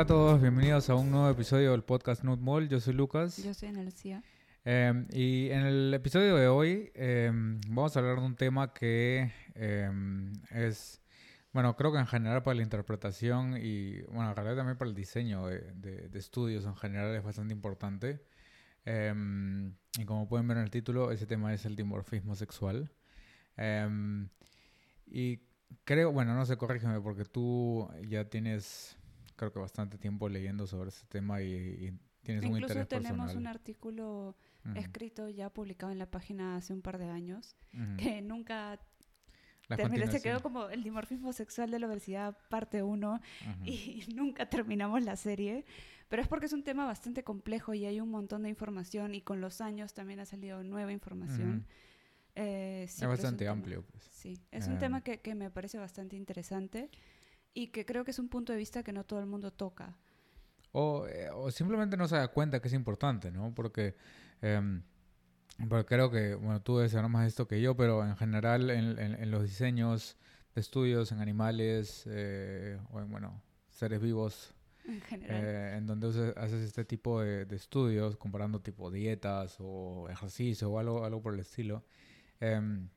Hola a todos, bienvenidos a un nuevo episodio del podcast Nut Mall. Yo soy Lucas. Yo soy Ana Lucía. Eh, y en el episodio de hoy eh, vamos a hablar de un tema que eh, es, bueno, creo que en general para la interpretación y, bueno, en realidad también para el diseño de, de- de estudios en general es bastante importante. Y como pueden ver en el título, ese tema es el dimorfismo sexual. Y creo, bueno, no sé, corrígeme, porque tú ya tienes, creo que bastante tiempo leyendo sobre ese tema y, y tienes un Incluso interés tenemos personal. un artículo Ujú, escrito ya publicado en la página hace un par de años ujú. que nunca terminó, se quedó como el dimorfismo sexual de la obesidad parte 1 Ujú. y nunca terminamos la serie. Pero es porque es un tema bastante complejo y hay un montón de información y con los años también ha salido nueva información. Eh, sí, es un bastante tema- amplio. Pues. Sí, es un Eh, tema que, que me parece bastante interesante y que creo que es un punto de vista que no todo el mundo toca. O, eh, o simplemente no se da cuenta que es importante, ¿no? Porque, em, porque creo que, bueno, tú debes saber más esto que yo, pero en general en, en- en los diseños de estudios en animales eh, o en, bueno, seres vivos, En general. eh, en donde haces este tipo de, de estudios, comparando tipo dietas o ejercicio o algo, algo por el estilo, em,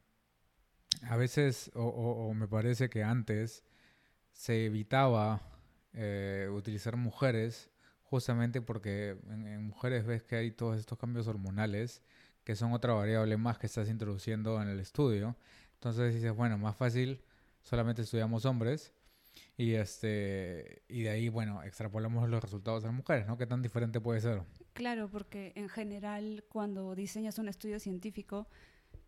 a veces, o, o- o me parece que antes, se evitaba eh, utilizar mujeres justamente porque en, en mujeres ves que hay todos estos cambios hormonales que son otra variable más que estás introduciendo en el estudio. Entonces dices, bueno, más fácil, solamente estudiamos hombres y este y de ahí, bueno, extrapolamos los resultados a las mujeres, ¿no? ¿Qué tan diferente puede ser? Claro, porque en general cuando diseñas un estudio científico,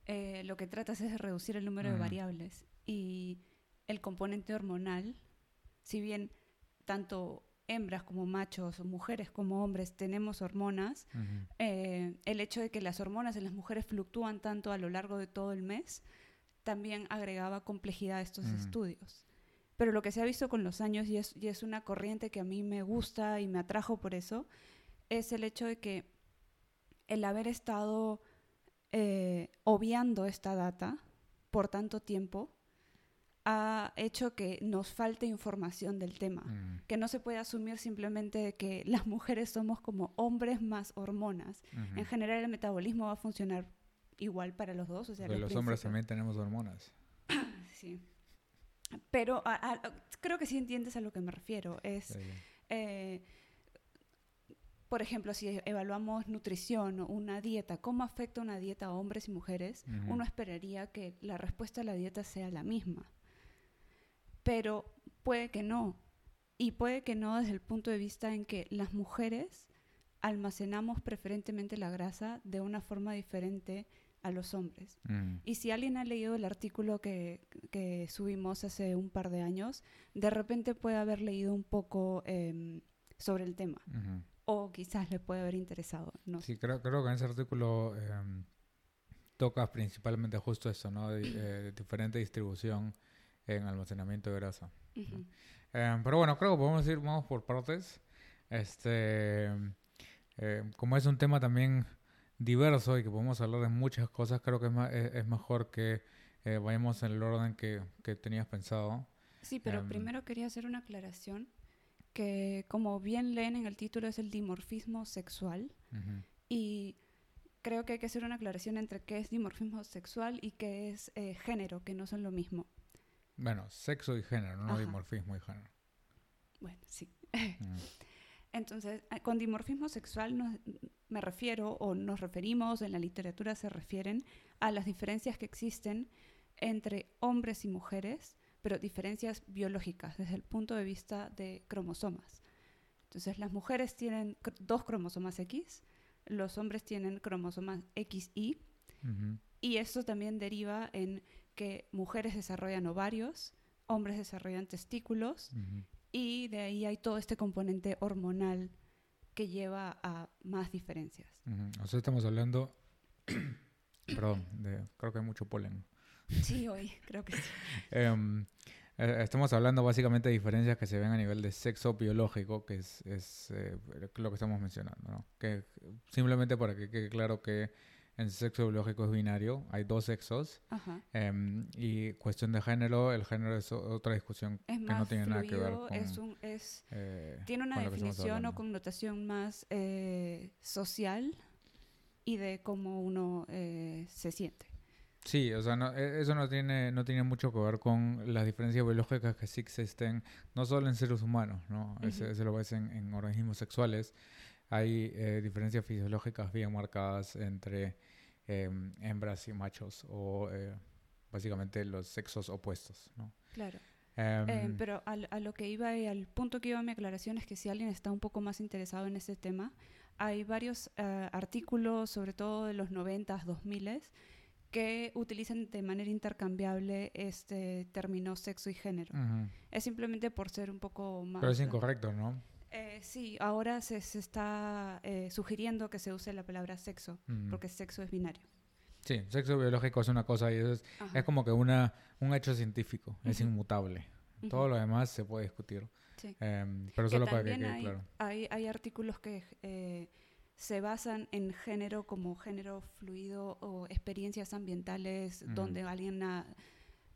eh, lo que tratas es de reducir el número de Ujú. variables y el componente hormonal, si bien tanto hembras como machos, mujeres como hombres tenemos hormonas, eh, el hecho de que las hormonas en las mujeres fluctúan tanto a lo largo de todo el mes también agregaba complejidad a estos estudios. Pero lo que se ha visto con los años, y es, y es una corriente que a mí me gusta y me atrajo por eso, es el hecho de que el haber estado eh, obviando esta data por tanto tiempo ha hecho que nos falte información del tema Mm, que no se puede asumir simplemente que las mujeres somos como hombres más hormonas. En general el metabolismo va a funcionar igual para los dos. O sea, los los hombres también tenemos hormonas. Sí. Pero a- a- creo que sí entiendes a lo que me refiero. Es, eh, por ejemplo, si evaluamos nutrición o una dieta, ¿cómo afecta una dieta a hombres y mujeres? Uno esperaría que la respuesta a la dieta sea la misma. Pero puede que no. Y puede que no desde el punto de vista en que las mujeres almacenamos preferentemente la grasa de una forma diferente a los hombres. Mm, Y si alguien ha leído el artículo que, que subimos hace un par de años, de repente puede haber leído un poco em, sobre el tema. O quizás le puede haber interesado. No. Sí, creo, creo que en ese artículo em, tocas principalmente justo eso, ¿no? De, eh, diferente distribución en almacenamiento de grasa. Ujú. Em, pero bueno, creo que podemos ir, vamos por partes. Este, em, como es un tema también diverso y que podemos hablar de muchas cosas, creo que es, ma- es, es mejor que eh, vayamos en el orden que, que tenías pensado. Sí, pero Em, primero quería hacer una aclaración que como bien leen en el título es el dimorfismo sexual Ujú. y creo que hay que hacer una aclaración entre qué es dimorfismo sexual y qué es eh, género, que no son lo mismo. Bueno, sexo y género, no Ajá. dimorfismo y género. Bueno, sí. Entonces, a- con dimorfismo sexual nos- me refiero o nos referimos, en la literatura se refieren a las diferencias que existen entre hombres y mujeres, pero diferencias biológicas desde el punto de vista de cromosomas. Entonces, las mujeres tienen cr- dos cromosomas X, los hombres tienen cromosomas XY, Ujú. y esto también deriva en que mujeres desarrollan ovarios, hombres desarrollan testículos, Ujú. y de ahí hay todo este componente hormonal que lleva a más diferencias. Ujú. O sea, estamos hablando, perdón, de, creo que hay mucho polen. Sí, hoy creo que sí. Eh, estamos hablando básicamente de diferencias que se ven a nivel de sexo biológico, que es, es, eh, lo que estamos mencionando, ¿no? Que simplemente para que quede claro que el sexo biológico es binario, hay dos sexos. Ajá. em, y cuestión de género, el género es otra discusión Es que no tiene nada que ver fluido, con... es un, es, eh, tiene una definición o connotación más eh, social y de cómo uno eh, se siente. Sí, o sea, no- e- eso no tiene, no tiene mucho que ver con las diferencias biológicas que sí existen, no solo en seres humanos, ¿no? Ese- Ujú. Eso lo ves en, en organismos sexuales. Hay eh, diferencias fisiológicas bien marcadas entre em, hembras y machos, o eh, básicamente los sexos opuestos, ¿no? Claro. Em, Eh, pero al- a, lo que iba y al punto que iba mi aclaración es que si alguien está un poco más interesado en este tema, hay varios eh, artículos, sobre todo de los 90s, 2000 que utilizan de manera intercambiable este término sexo y género. Es simplemente por ser un poco más... Pero es incorrecto, ¿no? Eh, sí, ahora se, se está eh, sugiriendo que se use la palabra sexo, porque sexo es binario. Sí, sexo biológico es una cosa y eso es, es como que una, un hecho científico, es inmutable. Todo lo demás se puede discutir. Sí. Em, pero Que solo para que quede hay, claro. hay, hay artículos que eh, se basan en género como género fluido o experiencias ambientales donde alguien, ha-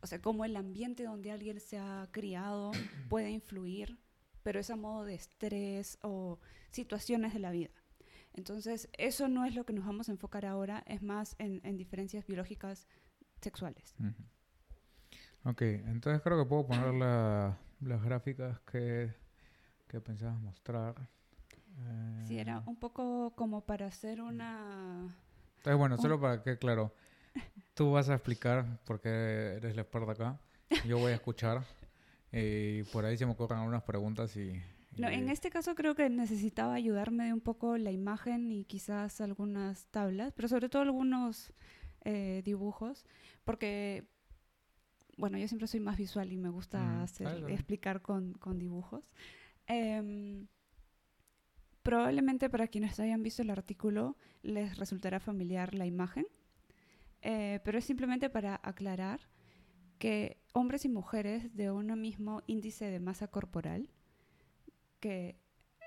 o sea, como el ambiente donde alguien se ha criado puede influir, pero es a modo de estrés o situaciones de la vida. Entonces, eso no es lo que nos vamos a enfocar ahora, es más en, en diferencias biológicas sexuales. Ok, entonces creo que puedo poner la- las gráficas que, que pensabas mostrar. Sí, era Eh, un poco como para hacer una... Entonces, bueno, un- solo para que claro, tú vas a explicar porque eres la experta acá, yo voy a escuchar y por ahí se me ocurren algunas preguntas y... No, en este caso creo que necesitaba ayudarme de un poco la imagen y quizás algunas tablas, pero sobre todo algunos eh, dibujos, porque, bueno, yo siempre soy más visual y me gusta Mm, hacer, está bien. explicar con, con dibujos. Em, probablemente para quienes hayan visto el artículo les resultará familiar la imagen, eh, pero es simplemente para aclarar que hombres y mujeres de uno mismo índice de masa corporal, que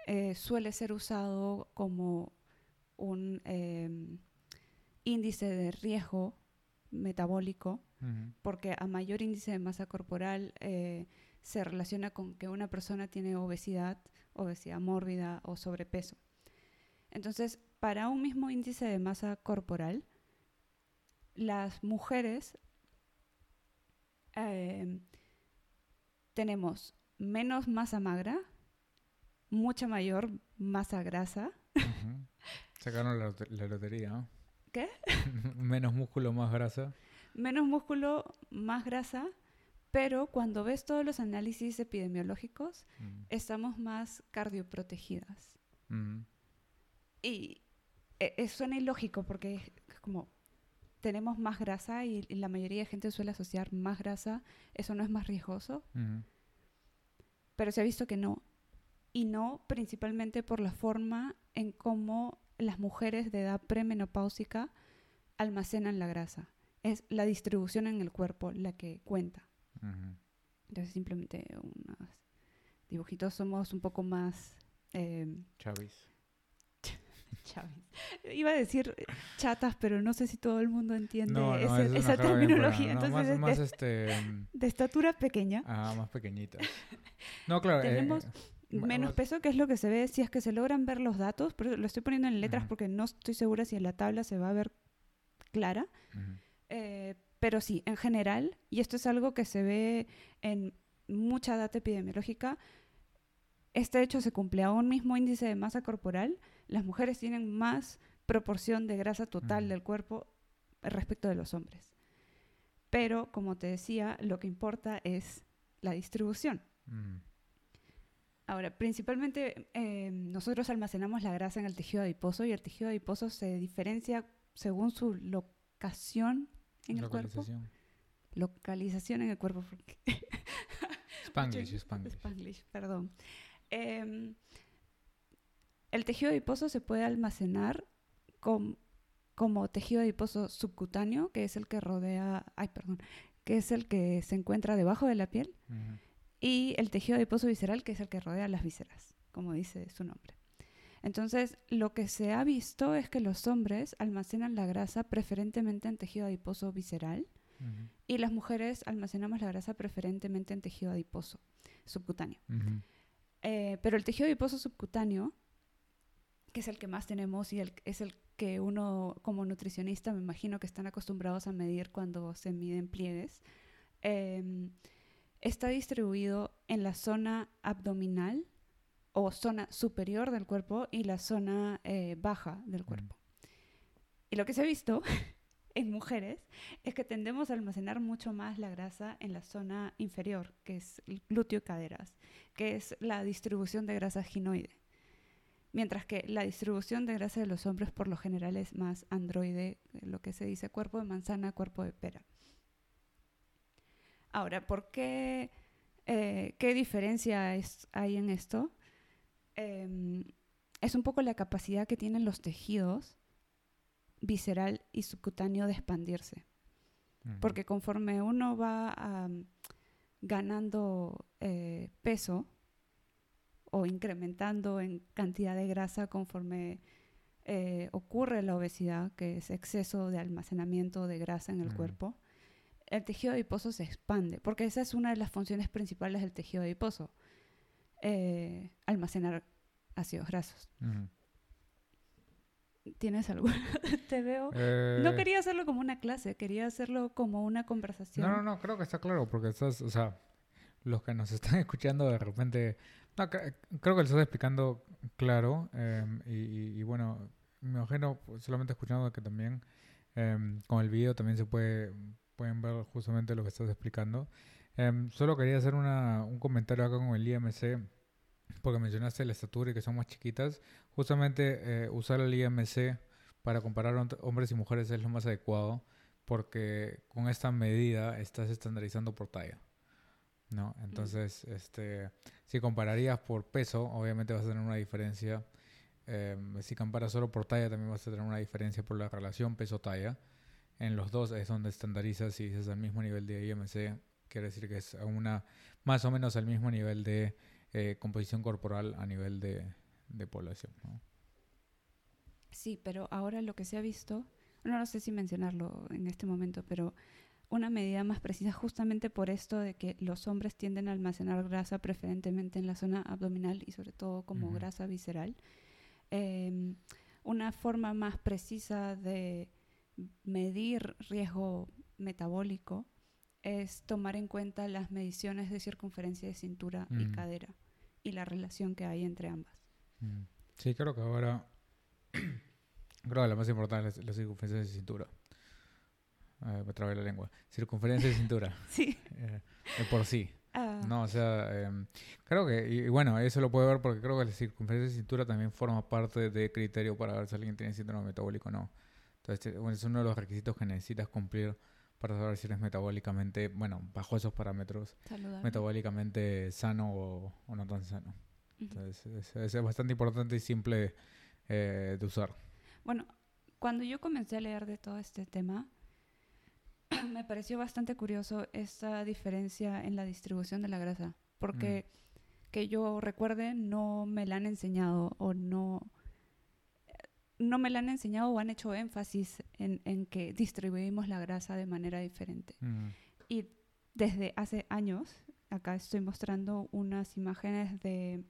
eh, suele ser usado como un em, índice de riesgo metabólico, porque a mayor índice de masa corporal eh, se relaciona con que una persona tiene obesidad, obesidad mórbida o sobrepeso. Entonces, para un mismo índice de masa corporal, las mujeres eh, tenemos menos masa magra, mucha mayor masa grasa. Sacaron la, lote- la lotería, ¿no? ¿Qué? Menos músculo, más grasa. menos músculo, más grasa, pero cuando ves todos los análisis epidemiológicos, Mm, estamos más cardioprotegidas. mm, Y eh, eh, suena ilógico porque es como tenemos más grasa y, y la mayoría de gente suele asociar más grasa, eso no es más riesgoso, pero se ha visto que no. Y no principalmente por la forma en cómo las mujeres de edad premenopáusica almacenan la grasa. Es la distribución en el cuerpo la que cuenta. Entonces simplemente unos dibujitos somos un poco más eh, Chavis. Chavis. Iba a decir eh, chatas, pero no sé si todo el mundo entiende No, no, ese- es una esa terminología. Entonces más, es más de, este... mm, de estatura pequeña, Ah, más pequeñitas. No, claro. eh, Tenemos ma- menos más- peso, que es lo que se ve si es que se logran ver los datos. Pero lo estoy poniendo en letras porque no estoy segura si en la tabla se va a ver clara. Eh, pero sí, en general, y esto es algo que se ve en mucha data epidemiológica, este hecho se cumple a un mismo índice de masa corporal. Las mujeres tienen más proporción de grasa total Ujú. del cuerpo respecto de los hombres. Pero, como te decía, lo que importa es la distribución. Mm, Ahora, principalmente eh, nosotros almacenamos la grasa en el tejido adiposo y el tejido adiposo se diferencia según su locación en el cuerpo. localización. En el cuerpo. Spanglish, Spanglish. Spanglish, perdón. Em, el tejido adiposo se puede almacenar com- como tejido adiposo subcutáneo, que es el que rodea, ay, perdón, que es el que se encuentra debajo de la piel, y el tejido adiposo visceral, que es el que rodea las vísceras, como dice su nombre. Entonces, lo que se ha visto es que los hombres almacenan la grasa preferentemente en tejido adiposo visceral y las mujeres almacenamos la grasa preferentemente en tejido adiposo subcutáneo. Eh, pero el tejido adiposo subcutáneo, que es el que más tenemos y el- es el que uno como nutricionista me imagino que están acostumbrados a medir cuando se miden pliegues, em, está distribuido en la zona abdominal o zona superior del cuerpo y la zona eh, baja del cuerpo. Y lo que se ha visto en mujeres es que tendemos a almacenar mucho más la grasa en la zona inferior, que es el glúteo y caderas, que es la distribución de grasa ginoide. Mientras que la distribución de grasa de los hombres por lo general es más androide, lo que se dice cuerpo de manzana, cuerpo de pera. Ahora, ¿por qué? eh, ¿Qué diferencia es- hay en esto? Em, es un poco la capacidad que tienen los tejidos visceral y subcutáneo de expandirse. Porque conforme uno va ganando eh, peso o incrementando en cantidad de grasa conforme eh, ocurre la obesidad, que es exceso de almacenamiento de grasa en el Mm. cuerpo, el tejido adiposo se expande, porque esa es una de las funciones principales del tejido adiposo, eh, almacenar ácidos grasos. ¿Tienes algo? Te veo. No Eh, quería hacerlo como una clase, quería hacerlo como una conversación. No, no, no, creo que está claro, porque estás, o sea, los que nos están escuchando de repente, no, cre- creo que lo estás explicando claro, em, y, y- bueno, me imagino pues, solamente escuchando que también em, con el video también se puede, pueden ver justamente lo que estás explicando. Em, solo quería hacer una, un comentario acá con el IMC, porque mencionaste la estatura y que son más chiquitas. Justamente eh, usar el IMC para comparar hom- hombres y mujeres es lo más adecuado porque con esta medida estás estandarizando por talla. ¿No? Entonces, este, si compararías por peso, obviamente vas a tener una diferencia. Eh, si comparas solo por talla, también vas a tener una diferencia por la relación peso-talla. En los dos es donde estandarizas y dices al mismo nivel de IMC, quiere decir que es una, más o menos al mismo nivel de eh, composición corporal a nivel de, de población. ¿no? Sí, pero ahora lo que se ha visto, no, no sé si mencionarlo en este momento, pero una medida más precisa justamente por esto de que los hombres tienden a almacenar grasa preferentemente en la zona abdominal y sobre todo como grasa visceral. Em, una forma más precisa de medir riesgo metabólico es tomar en cuenta las mediciones de circunferencia de cintura y Mm. cadera y la relación que hay entre ambas. Mm. Sí, creo que ahora. creo que la más importante es la circunferencia de cintura. Eh, me trabé la lengua. Circunferencia de cintura. Sí. eh, de por sí. Ah, No, o sea, em, creo que. Y, y bueno, eso lo puede ver porque creo que la circunferencia de cintura también forma parte de criterio para ver si alguien tiene síndrome metabólico o no. Entonces, eh, bueno, es uno de los requisitos que necesitas cumplir para saber si eres metabólicamente. Bueno, bajo esos parámetros. saludable. Metabólicamente sano o, o no tan sano. Ujú. Entonces, es, es- es bastante importante y simple eh, de usar. Bueno, cuando yo comencé a leer de todo este tema, me pareció bastante curioso esta diferencia en la distribución de la grasa, porque que yo recuerde no me la han enseñado o no no me la han enseñado o han hecho énfasis en, en que distribuimos la grasa de manera diferente. Y desde hace años, acá estoy mostrando unas imágenes de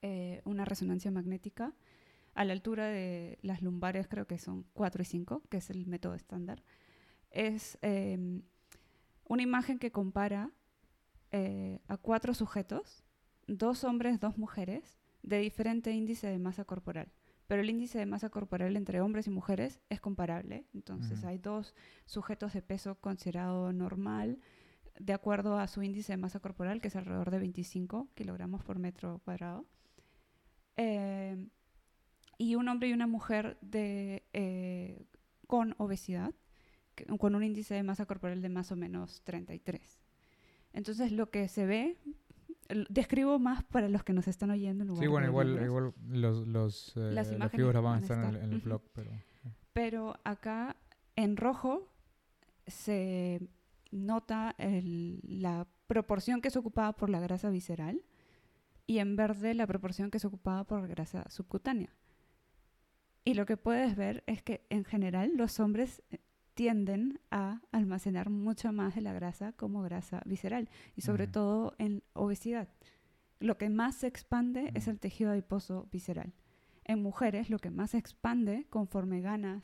eh, una resonancia magnética a la altura de las lumbares, creo que son 4 y 5, que es el método estándar. Es eh, una imagen que compara eh, a cuatro sujetos, dos hombres, dos mujeres, de diferente índice de masa corporal. Pero el índice de masa corporal entre hombres y mujeres es comparable. Entonces hay dos sujetos de peso considerado normal, de acuerdo a su índice de masa corporal, que es alrededor de 25 kilogramos por metro cuadrado. Eh, y un hombre y una mujer de, eh, con obesidad, con un índice de masa corporal de más o menos 33. Entonces lo que se ve, describo más para los que nos están oyendo en lugar Sí, bueno, de igual, igual los, los, eh, Las las figuras van a estar en el, en el blog, pero... Pero acá en rojo se nota el- la proporción que es ocupada por la grasa visceral y en verde la proporción que se ocupaba por grasa subcutánea. Y lo que puedes ver es que en general los hombres eh, tienden a almacenar mucho más de la grasa como grasa visceral y sobre todo en obesidad. Lo que más se expande es el tejido adiposo visceral. En mujeres lo que más se expande conforme ganas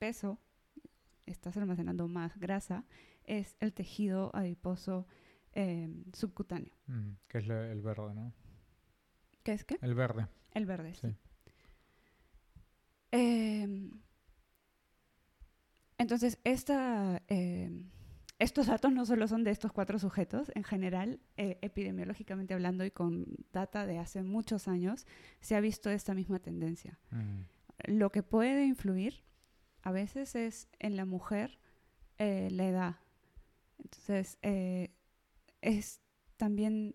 peso, estás almacenando más grasa, es el tejido adiposo eh, subcutáneo. Que es la- el verde, ¿no? ¿Qué es qué? El verde. El verde, sí. Sí. Em, entonces, esta, em, estos datos no solo son de estos cuatro sujetos, en general, eh, epidemiológicamente hablando y con data de hace muchos años, se ha visto esta misma tendencia. Mm, Lo que puede influir a veces es en la mujer eh, la edad. Entonces, eh, es también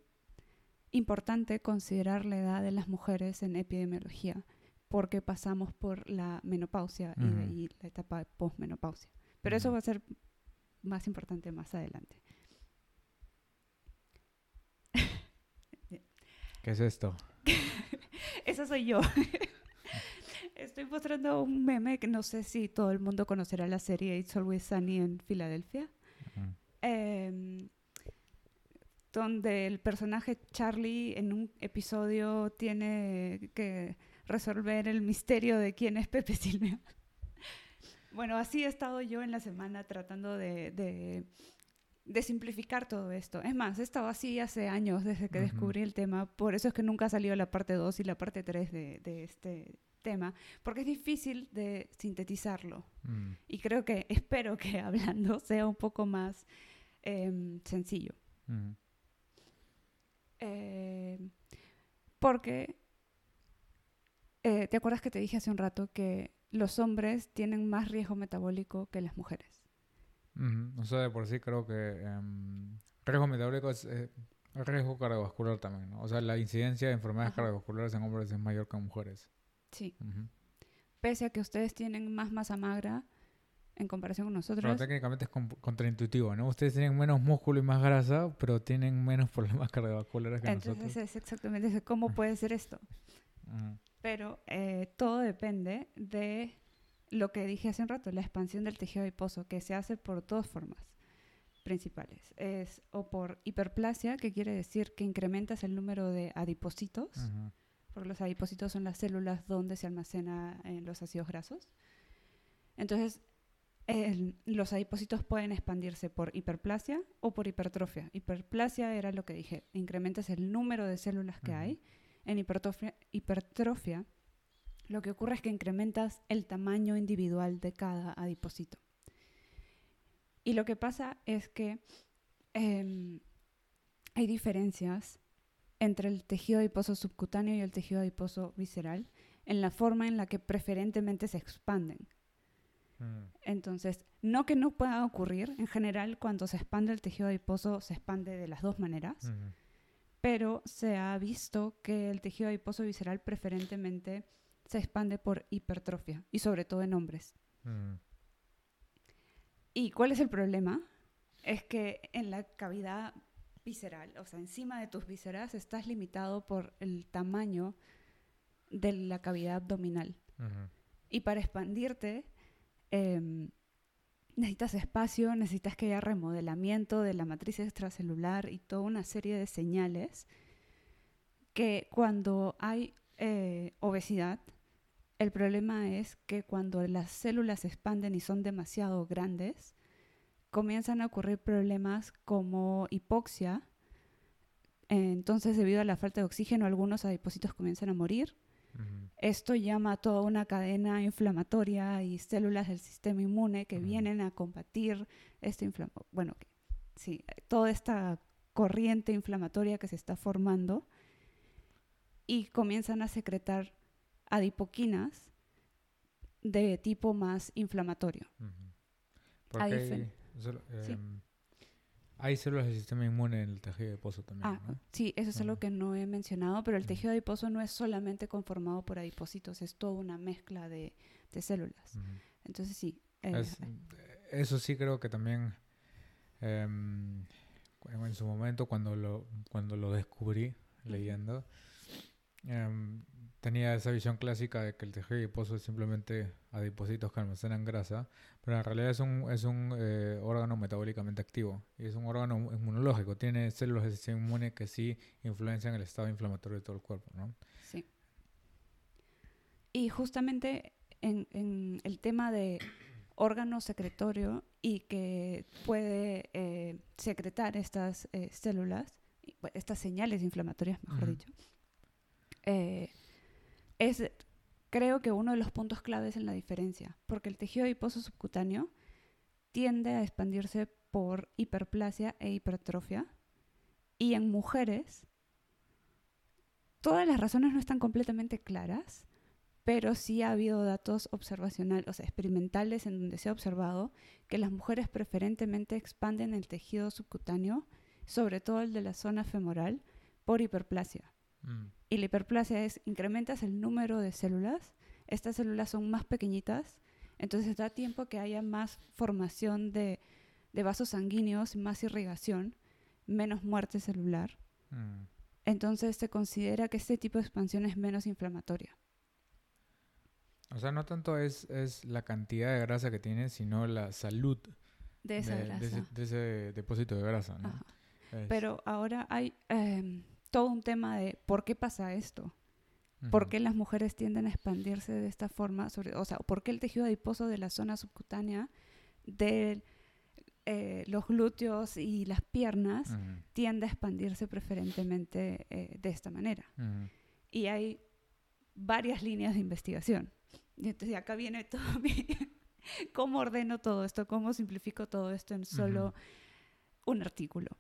importante considerar la edad de las mujeres en epidemiología, porque pasamos por la menopausia y la etapa de posmenopausia. Pero eso va a ser más importante más adelante. ¿Qué es esto? Esa soy yo. Estoy mostrando un meme que no sé si todo el mundo conocerá la serie It's Always Sunny en Filadelfia. Em, donde el personaje Charlie en un episodio tiene que resolver el misterio de quién es Pepe Silvia. Bueno, así he estado yo en la semana tratando de, de- de simplificar todo esto. Es más, he estado así hace años desde que descubrí el tema. Por eso es que nunca ha salido la parte 2 y la parte 3 de, de este tema, porque es difícil de sintetizarlo. mm, Y creo que, espero que hablando sea un poco más em, sencillo. mm, Eh, porque, eh, ¿te acuerdas que te dije hace un rato que los hombres tienen más riesgo metabólico que las mujeres? ujú. O sea, de por sí creo que em, riesgo metabólico es eh, riesgo cardiovascular también, ¿no? O sea, la incidencia de enfermedades Ajá. cardiovasculares en hombres es mayor que en mujeres. Sí. Ujú. Pese a que ustedes tienen más masa magra en comparación con Pero nosotros. técnicamente es con- contraintuitivo, ¿no? Ustedes tienen menos músculo y más grasa, pero tienen menos problemas cardiovasculares que Entonces nosotros. es exactamente eso. ¿Cómo puede ser esto? Ujú. Pero eh, todo depende de lo que dije hace un rato, la expansión del tejido adiposo, que se hace por dos formas principales. Es o por hiperplasia, que quiere decir que incrementas el número de adipocitos, Ujú. porque los adipocitos son las células donde se almacena eh, los ácidos grasos. Entonces, los adipocitos pueden expandirse por hiperplasia o por hipertrofia. Hiperplasia era lo que dije, incrementas el número de células que Ujú. hay. En hipertrofia, hipertrofia, lo que ocurre es que incrementas el tamaño individual de cada adipocito. Y lo que pasa es que em, hay diferencias entre el tejido adiposo subcutáneo y el tejido adiposo visceral en la forma en la que preferentemente se expanden. Mm, Entonces, no que no pueda ocurrir, en general cuando se expande el tejido adiposo se expande de las dos maneras. Pero se ha visto que el tejido adiposo visceral preferentemente se expande por hipertrofia y sobre todo en hombres. Mm, ¿Y cuál es el problema? Es que en la cavidad visceral, o sea, encima de tus vísceras, estás limitado por el tamaño de la cavidad abdominal. Y para expandirte, em, necesitas espacio, necesitas que haya remodelamiento de la matriz extracelular y toda una serie de señales que cuando hay eh, obesidad, el problema es que cuando las células se expanden y son demasiado grandes, comienzan a ocurrir problemas como hipoxia. Entonces, debido a la falta de oxígeno, algunos adipocitos comienzan a morir. Esto llama a toda una cadena inflamatoria y células del sistema inmune que vienen a combatir este inflama bueno, que- sí, toda esta corriente inflamatoria que se está formando y comienzan a secretar adipoquinas de tipo más inflamatorio. Porque hay, Sí. Hay células del sistema inmune en el tejido adiposo también, Ah, ¿no? sí, eso es algo Ujú. que no he mencionado, pero el Ujú. tejido adiposo no es solamente conformado por adipocitos, es toda una mezcla de, de células. Entonces sí. eh, Es- eso sí creo que también em, en su momento cuando lo, cuando lo descubrí, leyendo. Em, tenía esa visión clásica de que el tejido adiposo es simplemente adipocitos que almacenan grasa, pero en realidad es un, es un eh, órgano metabólicamente activo y es un órgano inmunológico. Tiene células de sistema inmune que sí influencian el estado inflamatorio de todo el cuerpo, ¿no? Sí. Y justamente en, en el tema de órgano secretorio y que puede eh, secretar estas eh, células, estas señales inflamatorias, mejor dicho, eh, es creo que uno de los puntos claves en la diferencia, porque el tejido adiposo subcutáneo tiende a expandirse por hiperplasia e hipertrofia, y en mujeres todas las razones no están completamente claras, pero sí ha habido datos observacionales, o experimentales en donde se ha observado que las mujeres preferentemente expanden el tejido subcutáneo, sobre todo el de la zona femoral, por hiperplasia. Mm. Y la hiperplasia es, incrementas el número de células, estas células son más pequeñitas, entonces da tiempo que haya más formación de, vasos sanguíneos, más irrigación, menos muerte celular. Mm. Entonces se considera que este tipo de expansión es menos inflamatoria. O sea, no tanto es, es la cantidad de grasa que tiene, sino la salud de, esa grasa. De, ese, depósito de grasa. ¿no? Pero ahora hay em, todo un tema de por qué pasa esto. ¿Por qué las mujeres tienden a expandirse de esta forma? Sobre, o sea, ¿por qué el tejido adiposo de la zona subcutánea de eh, los glúteos y las piernas tiende a expandirse preferentemente eh, de esta manera? Y hay varias líneas de investigación. Y entonces acá viene todo cómo ordeno todo esto, cómo simplifico todo esto en solo un artículo.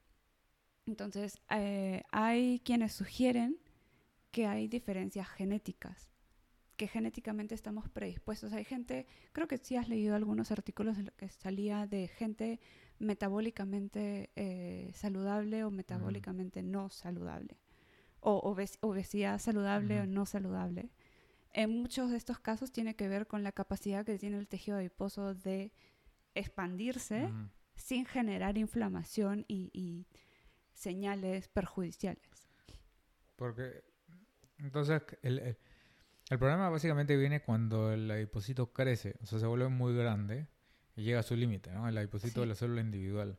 Entonces, eh, hay quienes sugieren que hay diferencias genéticas, que genéticamente estamos predispuestos. Hay gente, creo que sí has leído algunos artículos en los que salía de gente metabólicamente eh, saludable o metabólicamente no saludable, o obesidad saludable o no saludable. En muchos de estos casos tiene que ver con la capacidad que tiene el tejido adiposo de expandirse sin generar inflamación y, señales perjudiciales. Porque entonces el, el, problema básicamente viene cuando el adipocito crece, o sea, se vuelve muy grande y llega a su límite, ¿no? El adipocito de la célula individual.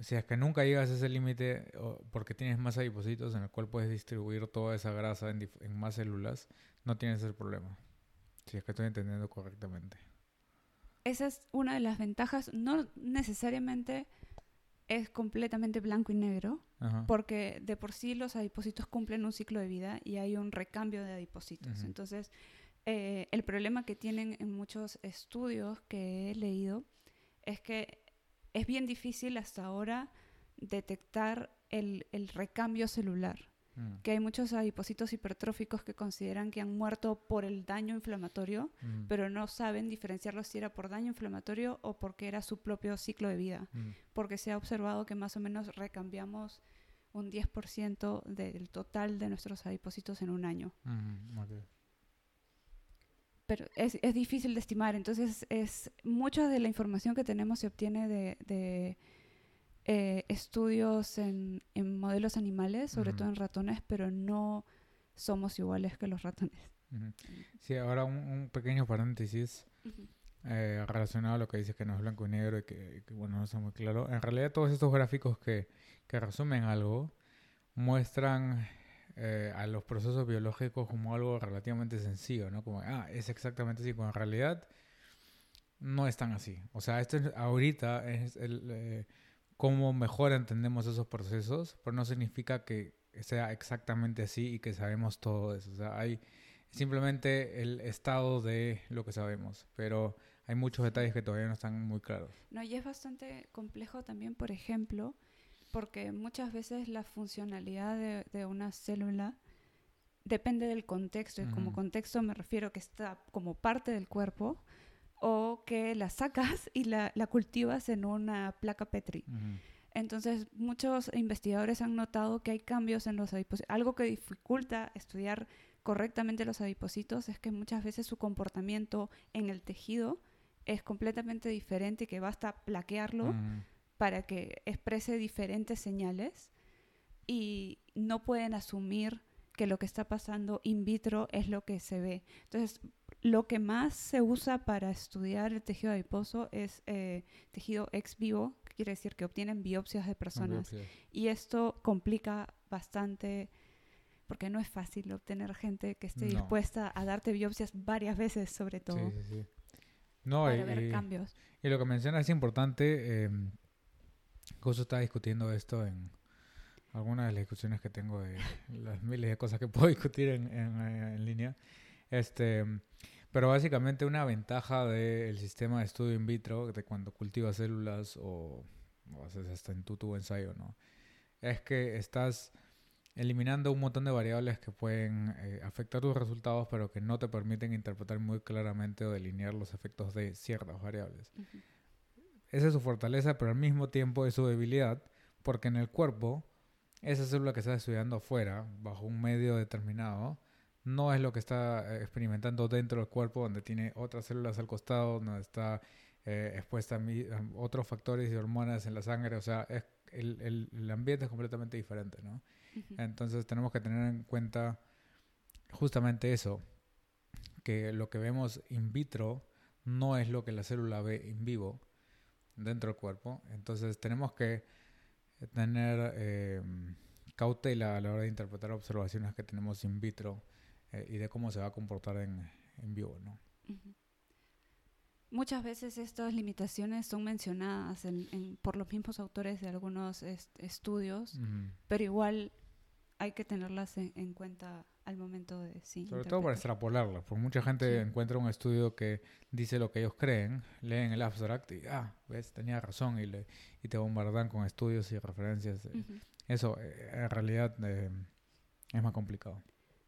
Si es que nunca llegas a ese límite porque tienes más adipocitos en el cual puedes distribuir toda esa grasa en, en más células, no tienes el problema. Si es que estoy entendiendo correctamente. Esa es una de las ventajas. No necesariamente es completamente blanco y negro, porque de por sí los adipocitos cumplen un ciclo de vida y hay un recambio de adipocitos. Entonces, eh, el problema que tienen en muchos estudios que he leído es que es bien difícil hasta ahora detectar el, el recambio celular. Mm. que hay muchos adipocitos hipertróficos que consideran que han muerto por el daño inflamatorio, mm. pero no saben diferenciarlo si era por daño inflamatorio o porque era su propio ciclo de vida, mm. porque se ha observado que más o menos recambiamos un 10% del total de nuestros adipocitos en un año. Pero es, es, difícil de estimar, entonces es mucha de la información que tenemos se obtiene de eh, estudios en, modelos animales, sobre todo en ratones, pero no somos iguales que los ratones. Sí, ahora un, pequeño paréntesis eh, relacionado a lo que dices que no es blanco y negro y que, bueno, no está muy claro. En realidad todos estos gráficos que, que resumen algo muestran eh, a los procesos biológicos como algo relativamente sencillo, ¿no? Como, ah, es exactamente así, cuando en realidad no es tan así. O sea, esto ahorita es el cómo mejor entendemos esos procesos, pero no significa que sea exactamente así y que sabemos todo eso. O sea, hay simplemente el estado de lo que sabemos, pero hay muchos detalles que todavía no están muy claros. No, y es bastante complejo también, por ejemplo, porque muchas veces la funcionalidad de, una célula depende del contexto, y como contexto me refiero que está como parte del cuerpo, o que la sacas y la, cultivas en una placa Petri. Entonces, muchos investigadores han notado que hay cambios en los adipocitos. Algo que dificulta estudiar correctamente los adipocitos es que muchas veces su comportamiento en el tejido es completamente diferente y que basta plaquearlo para que exprese diferentes señales. Y no pueden asumir que lo que está pasando in vitro es lo que se ve. Entonces, lo que más se usa para estudiar el tejido adiposo es eh, tejido ex vivo, que quiere decir que obtienen biopsias de personas. Y esto complica bastante, porque no es fácil obtener gente que esté dispuesta a darte biopsias varias veces, sobre todo. Sí, sí, sí. No, para ver cambios. Y lo que menciona es importante. Eh, justo estaba discutiendo esto en algunas de las discusiones que tengo de las miles de cosas que puedo discutir en, en, línea. Este, pero básicamente una ventaja del sistema de estudio in vitro, de cuando cultivas células o, o haces hasta en tu tubo ensayo, ¿no? Es que estás eliminando un montón de variables que pueden eh, afectar tus resultados, pero que no te permiten interpretar muy claramente o delinear los efectos de ciertas variables. Esa es su fortaleza, pero al mismo tiempo es su debilidad, porque en el cuerpo, esa célula que estás estudiando afuera, bajo un medio determinado, no es lo que está eh, experimentando dentro del cuerpo, donde tiene otras células al costado, donde está eh, expuesta a, otros factores y hormonas en la sangre. O sea, el, el ambiente es completamente diferente, ¿no? Entonces tenemos que tener en cuenta justamente eso, que lo que vemos in vitro no es lo que la célula ve in vivo dentro del cuerpo. Entonces tenemos que tener eh, cautela a la hora de interpretar observaciones que tenemos in vitro eh, y de cómo se va a comportar en, en vivo, ¿no? Muchas veces estas limitaciones son mencionadas por los mismos autores de algunos estudios, pero igual hay que tenerlas en, cuenta al momento de sí. Sobre todo para extrapolarlas, porque mucha gente encuentra un estudio que dice lo que ellos creen, leen el abstract y, ah, ves, tenía razón y, le, y te bombardan con estudios y referencias. Eso, eh, en realidad, eh, es más complicado.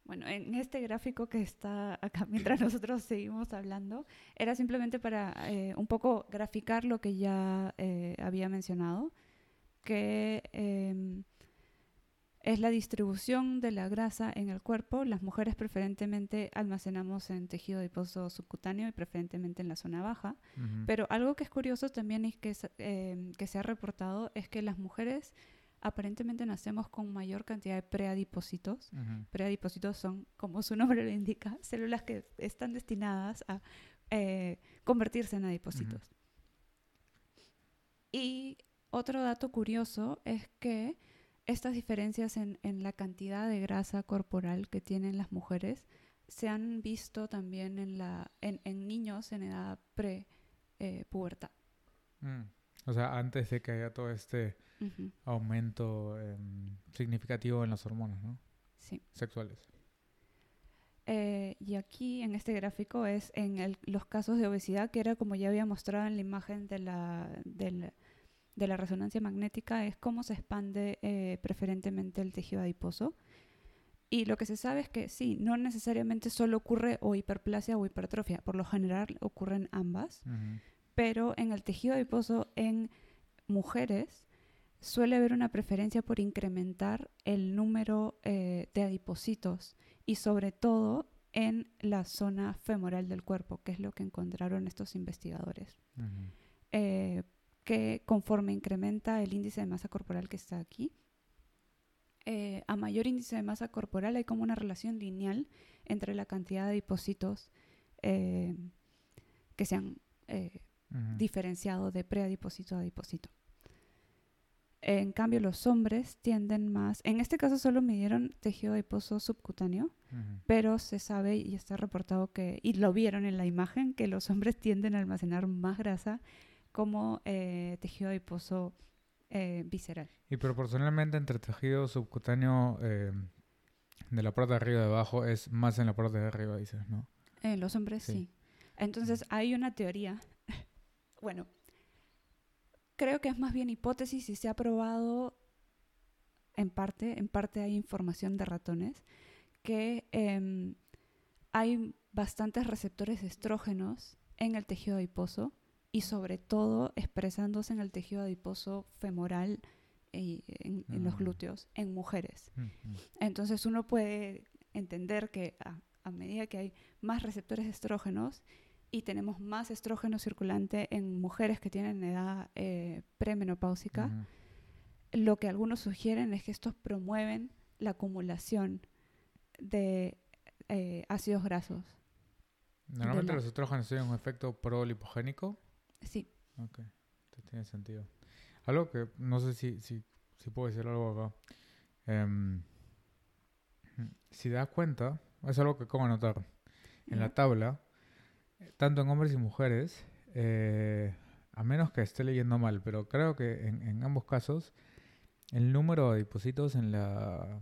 Bueno, en este gráfico que está acá mientras nosotros seguimos hablando, era simplemente para eh, un poco graficar lo que ya había mencionado, que em, es la distribución de la grasa en el cuerpo. Las mujeres preferentemente almacenamos en tejido adiposo subcutáneo y preferentemente en la zona baja. Pero algo que es curioso también es que, em, que se ha reportado es que las mujeres aparentemente nacemos con mayor cantidad de preadipósitos. Preadipósitos son, como su nombre lo indica, células que están destinadas a eh, convertirse en adipósitos. Y otro dato curioso es que estas diferencias en, la cantidad de grasa corporal que tienen las mujeres se han visto también en, la, en, niños en edad pre-pubertad. Mm. O sea, antes de que haya todo este aumento em, significativo en las hormonas, ¿no? Sí. Sexuales. Eh, y aquí en este gráfico es en los casos de obesidad, que era como ya había mostrado en la imagen de la, del de la resonancia magnética es cómo se expande eh, preferentemente el tejido adiposo. Y lo que se sabe es que sí, no necesariamente solo ocurre o hiperplasia o hipertrofia, por lo general ocurren ambas, pero en el tejido adiposo en mujeres suele haber una preferencia por incrementar el número eh, de adipocitos y sobre todo en la zona femoral del cuerpo, que es lo que encontraron estos investigadores que conforme incrementa el índice de masa corporal que está aquí, eh, a mayor índice de masa corporal hay como una relación lineal entre la cantidad de eh, que se han diferenciado de preadipósito a adipósito. En cambio, los hombres tienden más, en este caso solo midieron tejido adiposo subcutáneo, pero se sabe y está reportado que, y lo vieron en la imagen, que los hombres tienden a almacenar más grasa como eh, tejido adiposo eh, visceral. Y proporcionalmente entre tejido subcutáneo eh, de la parte de arriba y de abajo es más en la parte de arriba, dices, ¿no? En los hombres sí. Entonces hay una teoría, bueno, creo que es más bien hipótesis y se ha probado en parte, en parte hay información de ratones, que em, hay bastantes receptores estrógenos en el tejido adiposo y sobre todo expresándose en el tejido adiposo femoral y en, los mm. glúteos en mujeres. Entonces uno puede entender que a, medida que hay más receptores de estrógenos y tenemos más estrógeno circulante en mujeres que tienen edad eh, premenopáusica, lo que algunos sugieren es que estos promueven la acumulación de eh, ácidos grasos. Normalmente los estrógenos tienen un efecto prolipogénico. Sí, Ok, esto tiene sentido. Algo que no sé si, si, si puedo decir algo acá. Em, si das cuenta, es algo que como notar. En la tabla, tanto en hombres y mujeres, eh, a menos que esté leyendo mal, pero creo que en, en ambos casos, el número de adipocitos en la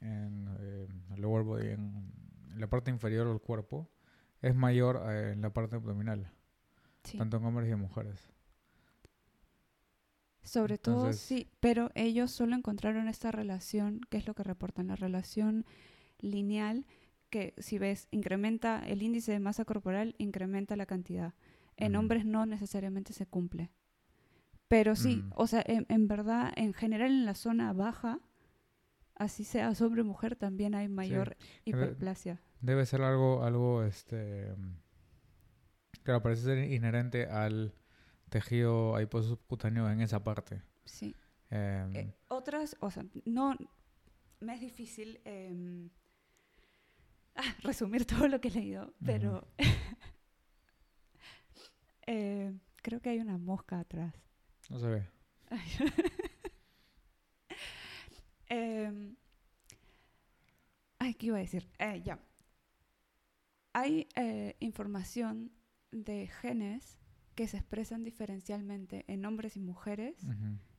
en, eh, lower body, en, en la parte inferior del cuerpo, es mayor eh, en la parte abdominal, Sí. tanto en hombres y en mujeres. Sobre todo sí, pero ellos solo encontraron esta relación, que es lo que reportan, la relación lineal, que si ves, incrementa el índice de masa corporal, incrementa la cantidad. En hombres no necesariamente se cumple. Pero sí, Mm. o sea, en, en verdad, en general en la zona baja, así seas hombre o mujer, también hay mayor hiperplasia. Debe ser algo, algo, este, claro, parece ser inherente al tejido adiposo subcutáneo en esa parte. Sí. Em, Eh, otras, o sea, no, me es difícil em, ah, resumir todo lo que he leído, pero eh, creo que hay una mosca atrás. no se ve. Em, ay, ¿qué iba a decir? Eh, ya. Hay eh, información de genes que se expresan diferencialmente en hombres y mujeres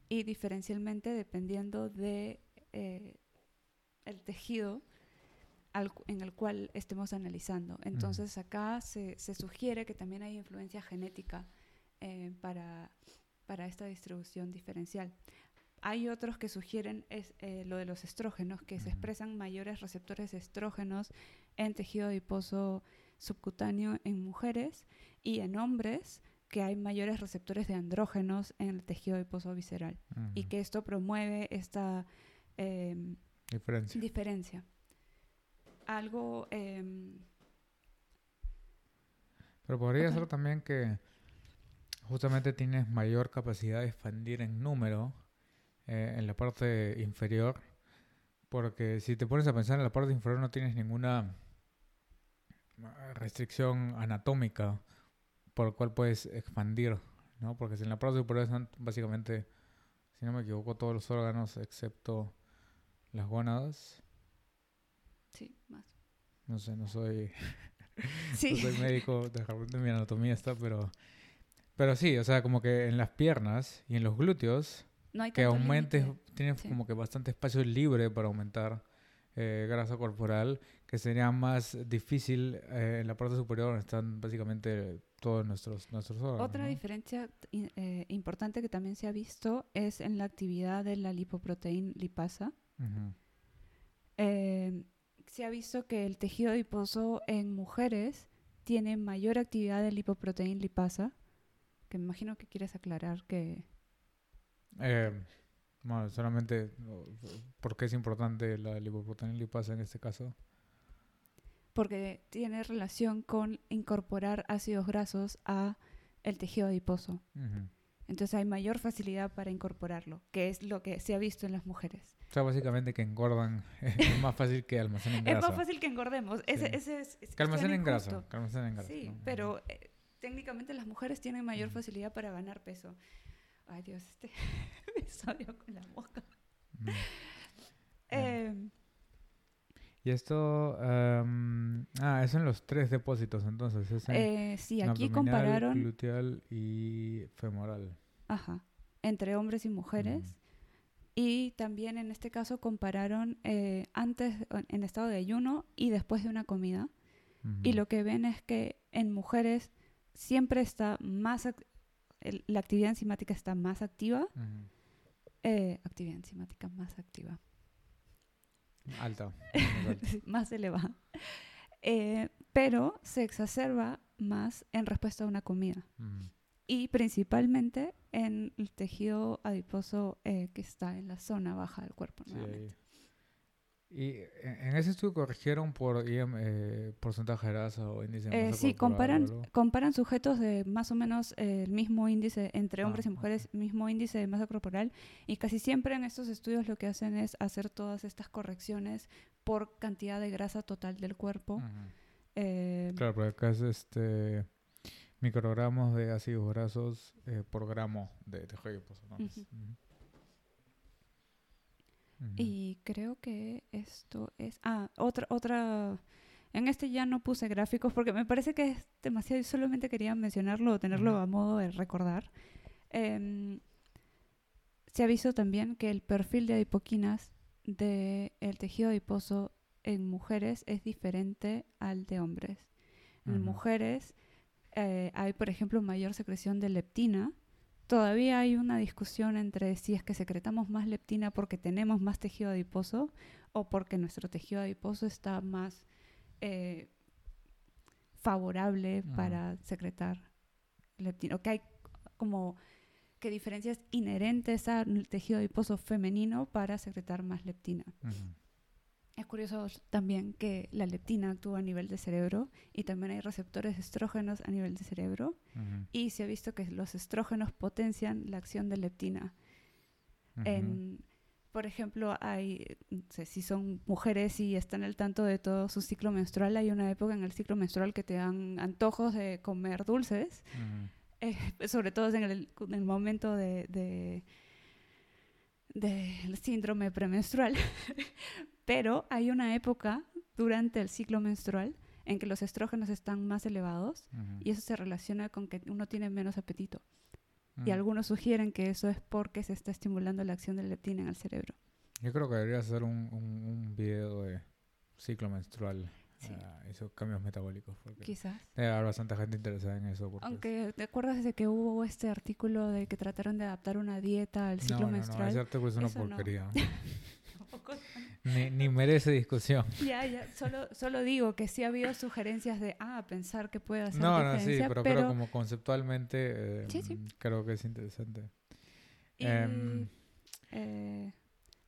y diferencialmente dependiendo de el tejido al en el cual estemos analizando. Entonces acá se, se sugiere que también hay influencia genética eh, para, para esta distribución diferencial. Hay otros que sugieren es, eh, lo de los estrógenos, que se expresan mayores receptores de estrógenos en tejido adiposo subcutáneo en mujeres y en hombres que hay mayores receptores de andrógenos en el tejido adiposo visceral y que esto promueve esta em, Diferencia. diferencia. Algo em, Pero podría ser también que justamente tienes mayor capacidad de expandir en número eh, en la parte inferior, porque si te pones a pensar en la parte inferior no tienes ninguna ah, restricción anatómica por la cual puedes expandir, ¿no? Porque si en la parte superior están básicamente, si no me equivoco, todos los órganos excepto las gónadas. Sí, más. No sé, no soy Sí. no soy médico, de mi anatomía está, pero... Pero sí, o sea, como que en las piernas y en los glúteos, no hay que aumentes, límite. tienes sí. como que bastante espacio libre para aumentar eh, grasa corporal, que sería más difícil eh, en la parte superior donde están básicamente todos nuestros, nuestros órganos. Otra ¿no? diferencia eh, importante que también se ha visto es en la actividad de la lipoproteína lipasa. Ujú. Eh, se ha visto que el tejido adiposo en mujeres tiene mayor actividad de lipoproteína lipasa, que me imagino que quieres aclarar que... Eh, bueno, solamente, ¿por qué es importante la lipoproteína lipasa en este caso? porque tiene relación con incorporar ácidos grasos a el tejido adiposo. Entonces hay mayor facilidad para incorporarlo, que es lo que se ha visto en las mujeres. O sea, básicamente que engordan es más fácil que almacenen grasa. Es más fácil que engordemos. Ese, Sí. ese es, es Que almacenen grasa. injusto. Que almacenen grasa. Sí, ¿no? pero eh, técnicamente las mujeres tienen mayor facilidad para ganar peso. Ay Dios, este episodio con la mosca. Ujú. Eh, Y esto, em, ah, es en los tres depósitos entonces, es en, eh, sí, aquí compararon gluteal y femoral. ajá, entre hombres y mujeres. Ujú. Y también en este caso compararon eh, antes en- estado de ayuno y después de una comida. Y Ujú. lo que ven es que en mujeres siempre está más, el- la actividad enzimática está más activa, Ujú. eh, actividad enzimática más activa, Alta. más elevada, Eh, pero se exacerba más en respuesta a una comida Ujú. Y principalmente en el tejido adiposo eh, que está en la zona baja del cuerpo. Sí, nuevamente. Y en ese estudio corrigieron por IM, eh, porcentaje de grasa o índice de Eh, masa sí, corporal o comparan, comparan sujetos de más o menos eh, el mismo índice entre Ah, hombres y ok. mujeres, mismo índice de masa corporal, y casi siempre en estos estudios lo que hacen es hacer todas estas correcciones por cantidad de grasa total del cuerpo. Eh, Claro, porque acá es este microgramos de ácidos grasos eh, por gramo de tejido adiposo. ¿no? Es- Ujú. ujú. Ujú. Y creo que esto es... Ah, otra, otra... En este ya no puse gráficos porque me parece que es demasiado y solamente quería mencionarlo o tenerlo a modo de recordar. Em, se ha visto también que el perfil de adipoquinas del tejido adiposo en mujeres es diferente al de hombres. En mujeres eh, hay, por ejemplo, mayor secreción de leptina. Todavía hay una discusión entre si es que secretamos más leptina porque tenemos más tejido adiposo o porque nuestro tejido adiposo está más eh, favorable para secretar leptina. O que hay como que diferencias inherentes al tejido adiposo femenino para secretar más leptina. Es curioso también que la leptina actúa a nivel de cerebro y también hay receptores estrógenos a nivel de cerebro y se ha visto que los estrógenos potencian la acción de leptina. En, por ejemplo, hay, no sé, si son mujeres y están al tanto de todo su ciclo menstrual, hay una época en el ciclo menstrual que te dan antojos de comer dulces, eh, sobre todo en el, en el momento de, de- del síndrome premenstrual. Pero hay una época durante el ciclo menstrual en que los estrógenos están más elevados Ujú. y eso se relaciona con que uno tiene menos apetito. Y Ujú. algunos sugieren que eso es porque se está estimulando la acción de leptina en el cerebro. Yo creo que debería hacer un, un, un video de ciclo menstrual Sí. ah, esos cambios metabólicos. Quizás. debe haber bastante gente interesada en eso. porque es- Aunque, ¿te acuerdas de que hubo este artículo de que trataron de adaptar una dieta al ciclo no, no, no, menstrual? ese artículo es una Eso no. porquería. Tampoco- ni, ni merece discusión. Ya, ya, solo, solo digo que sí ha habido sugerencias de, ah, pensar que puede hacer No, no, sí, diferencia, pero, creo como conceptualmente eh, Sí, sí. creo que es interesante. y, em, eh,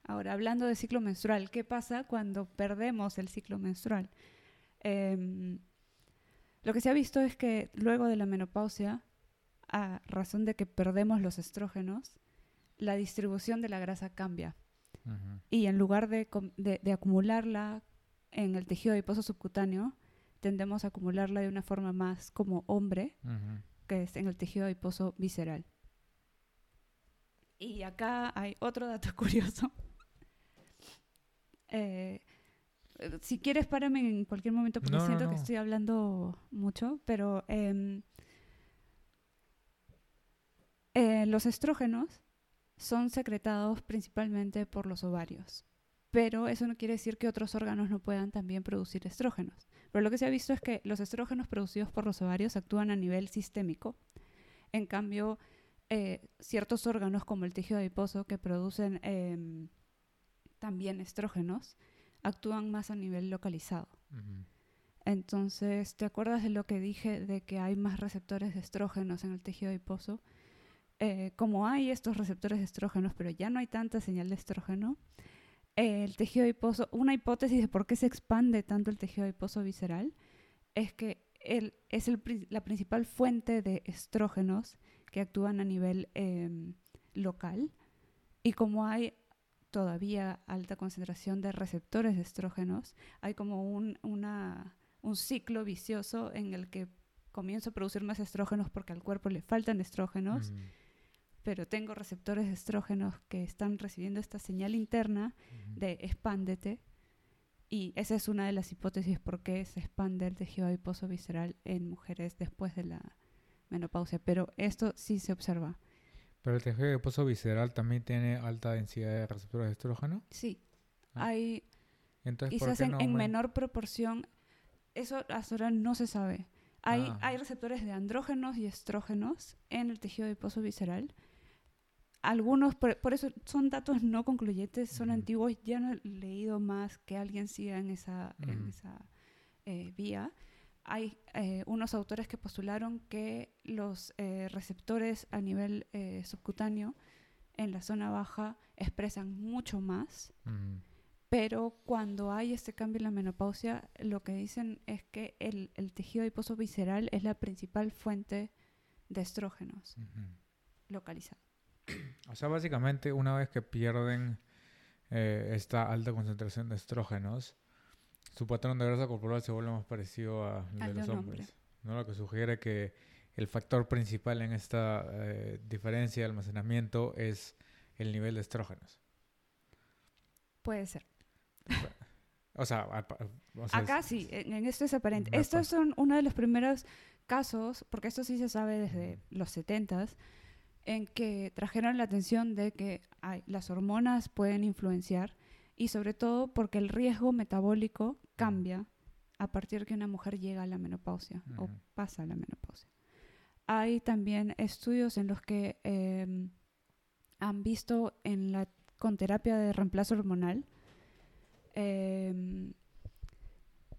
ahora, hablando de ciclo menstrual, ¿qué pasa cuando perdemos el ciclo menstrual? Em, lo que se ha visto es que luego de la menopausia, a razón de que perdemos los estrógenos, la distribución de la grasa cambia. Y en lugar de, com- de- de acumularla en el tejido adiposo subcutáneo, tendemos a acumularla de una forma más como hombre, que es en el tejido adiposo visceral. Y acá hay otro dato curioso. Eh, si quieres, párame en cualquier momento porque No, no, siento que estoy hablando mucho, pero em, eh, los estrógenos son secretados principalmente por los ovarios, pero eso no quiere decir que otros órganos no puedan también producir estrógenos. Pero lo que se ha visto es que los estrógenos producidos por los ovarios actúan a nivel sistémico. En cambio, eh, ciertos órganos como el tejido adiposo que producen em, también estrógenos actúan más a nivel localizado. Entonces, ¿te acuerdas de lo que dije de que hay más receptores de estrógenos en el tejido adiposo? Eh, como hay estos receptores de estrógenos, pero ya no hay tanta señal de estrógeno, eh, el tejido adiposo, una hipótesis de por qué se expande tanto el tejido adiposo visceral es que el- es el la principal fuente de estrógenos que actúan a nivel em, local. Y como hay todavía alta concentración de receptores de estrógenos, hay como un, una- un ciclo vicioso en el que comienzo a producir más estrógenos porque al cuerpo le faltan estrógenos, Ujú. Pero tengo receptores de estrógenos que están recibiendo esta señal interna Ujú. de expándete. Y esa es una de las hipótesis por qué se expande el tejido adiposo visceral en mujeres después de la menopausia. Pero esto sí se observa. Pero el tejido adiposo visceral también tiene alta densidad de receptores de estrógeno. Sí. Ah. Hay Entonces, ¿por quizás qué en, no en menor proporción. Eso hasta ahora no se sabe. Hay, Ah. hay receptores de andrógenos y estrógenos en el tejido adiposo visceral. Algunos, por, por eso son datos no concluyentes, son antiguos. Ya no he leído más que alguien siga en esa, en Ujú. esa eh, vía. Hay eh, unos autores que postularon que los eh, receptores a nivel subcutáneo en la zona baja expresan mucho más. Pero cuando hay este cambio en la menopausia, lo que dicen es que el, el tejido adiposo visceral es la principal fuente de estrógenos Ujú. localizado. O sea, básicamente una vez que pierden eh, esta alta concentración de estrógenos, su patrón de grasa corporal se vuelve más parecido a- al de los hombres. hombre. ¿no? Lo que sugiere que el factor principal en esta eh, diferencia de almacenamiento es el nivel de estrógenos. Puede ser. O sea, a- a- o sea, Acá es- sí, en, en esto es aparente. Estos son uno de los primeros casos, porque esto sí se sabe desde los 70 en que trajeron la atención de que ay, las hormonas pueden influenciar y sobre todo porque el riesgo metabólico cambia a partir que una mujer llega a la menopausia o Ujú. pasa a la menopausia. Hay también estudios en los que em, han visto en la, con terapia de reemplazo hormonal em,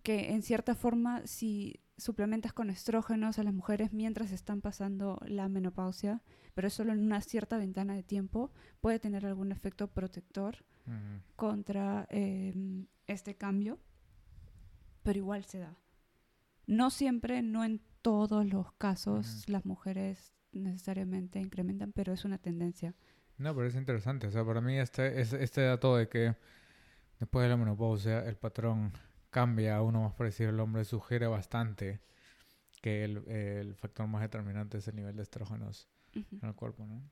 que en cierta forma si suplementas con estrógenos a las mujeres mientras están pasando la menopausia, pero solo en una cierta ventana de tiempo, puede tener algún efecto protector contra em, este cambio, pero igual se da. No siempre, no en todos los casos las mujeres necesariamente incrementan, pero es una tendencia. No, pero es interesante. O sea, para mí este, es- este dato de que después de la menopausia el patrón cambia uno más parecido al hombre sugiere bastante que el, el factor más determinante es el nivel de estrógenos en el cuerpo, ¿no?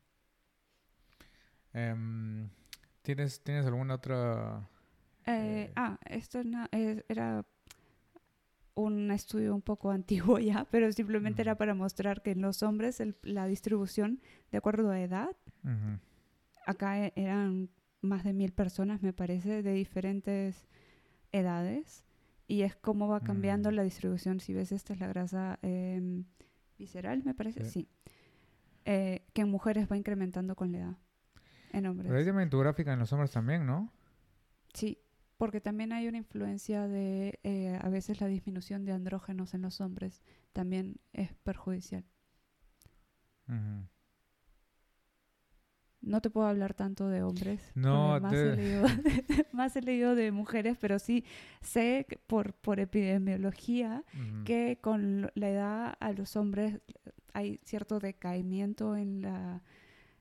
Em, ¿tienes, ¿Tienes alguna otra...? Eh, Eh, ah, esto es- era un estudio un poco antiguo ya, pero simplemente era para mostrar que en los hombres el- la distribución de acuerdo a edad, acá e- eran más de mil personas, me parece, de diferentes edades, y es cómo va cambiando Mm. la distribución. Si ves, esta es la grasa em, visceral, me parece, Sí. sí. Eh, que en mujeres va incrementando con la edad, en hombres. Pero hay diabetes gráfica en los hombres también, ¿no? Sí, porque también hay una influencia de eh, a veces la disminución de andrógenos en los hombres también es perjudicial. No te puedo hablar tanto de hombres. No, más, te- he leído, más he leído de mujeres, pero sí sé que por, por epidemiología que con la edad a los hombres hay cierto decaimiento en, la,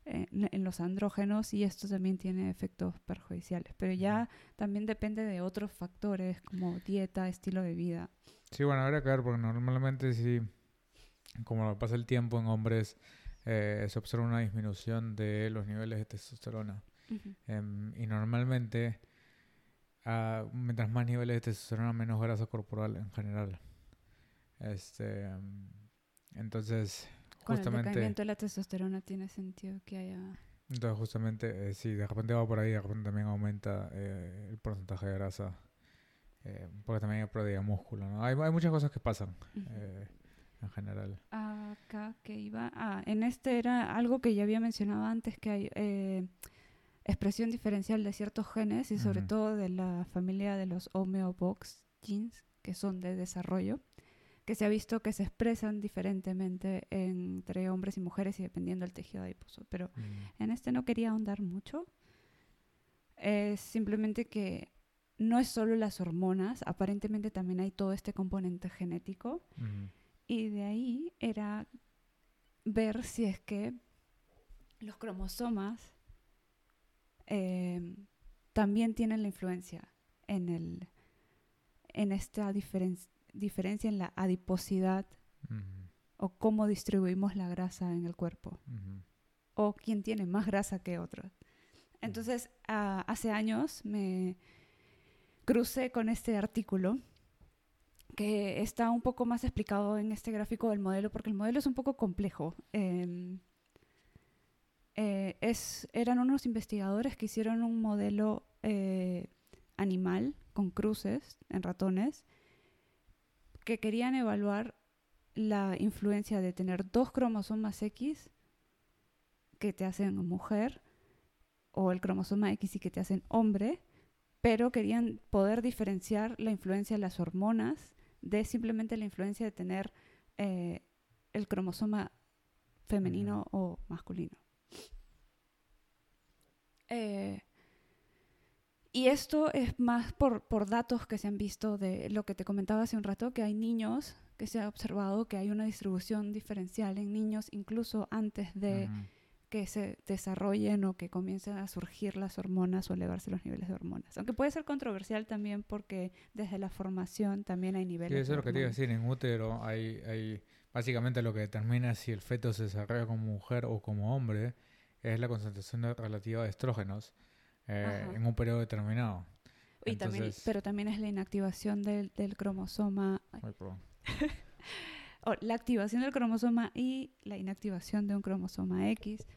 en, en los andrógenos y esto también tiene efectos perjudiciales. Pero ya también depende de otros factores como dieta, estilo de vida. Sí, bueno, habría que ver, porque normalmente sí, como pasa el tiempo en hombres, eh, se observa una disminución de los niveles de testosterona. Em, y normalmente, ah, mientras más niveles de testosterona, menos grasa corporal en general. Este, em, entonces, Con el justamente, decaimiento de la testosterona tiene sentido que haya... entonces justamente, eh, sí, de repente va por ahí, de repente también aumenta eh, el porcentaje de grasa. eh, porque también hay pérdida de músculo, ¿no? Hay, hay muchas cosas que pasan en general. Acá que iba... Ah, en este era algo que ya había mencionado antes, que hay eh, expresión diferencial de ciertos genes y sobre todo de la familia de los homeobox genes, que son de desarrollo, que se ha visto que se expresan diferentemente entre hombres y mujeres y dependiendo del tejido adiposo. Pero Mm. en este no quería ahondar mucho. Es simplemente que no es solo las hormonas, aparentemente también hay todo este componente genético. Y de ahí era ver si es que los cromosomas eh, también tienen la influencia en, el, en esta diferen- diferencia en la adiposidad o cómo distribuimos la grasa en el cuerpo o quién tiene más grasa que otro. Entonces, ah, hace años me crucé con este artículo que está un poco más explicado en este gráfico del modelo, porque el modelo es un poco complejo. Em, eh, es, eran unos investigadores que hicieron un modelo eh, animal con cruces en ratones que querían evaluar la influencia de tener dos cromosomas X que te hacen mujer o el cromosoma X y que te hacen hombre, pero querían poder diferenciar la influencia de las hormonas de simplemente la influencia de tener eh, el cromosoma femenino o masculino. Eh, Y esto es más por, por datos que se han visto de lo que te comentaba hace un rato, que hay niños que se ha observado que hay una distribución diferencial en niños incluso antes de que se desarrollen o que comiencen a surgir las hormonas o elevarse los niveles de hormonas. Aunque puede ser controversial también porque desde la formación también hay niveles. Sí, eso es lo que te iba a decir. En útero hay, hay básicamente lo que determina si el feto se desarrolla como mujer o como hombre es la concentración relativa de estrógenos eh, en un periodo determinado. Y también, pero también es la inactivación del, del cromosoma. o la activación del cromosoma y la inactivación de un cromosoma X.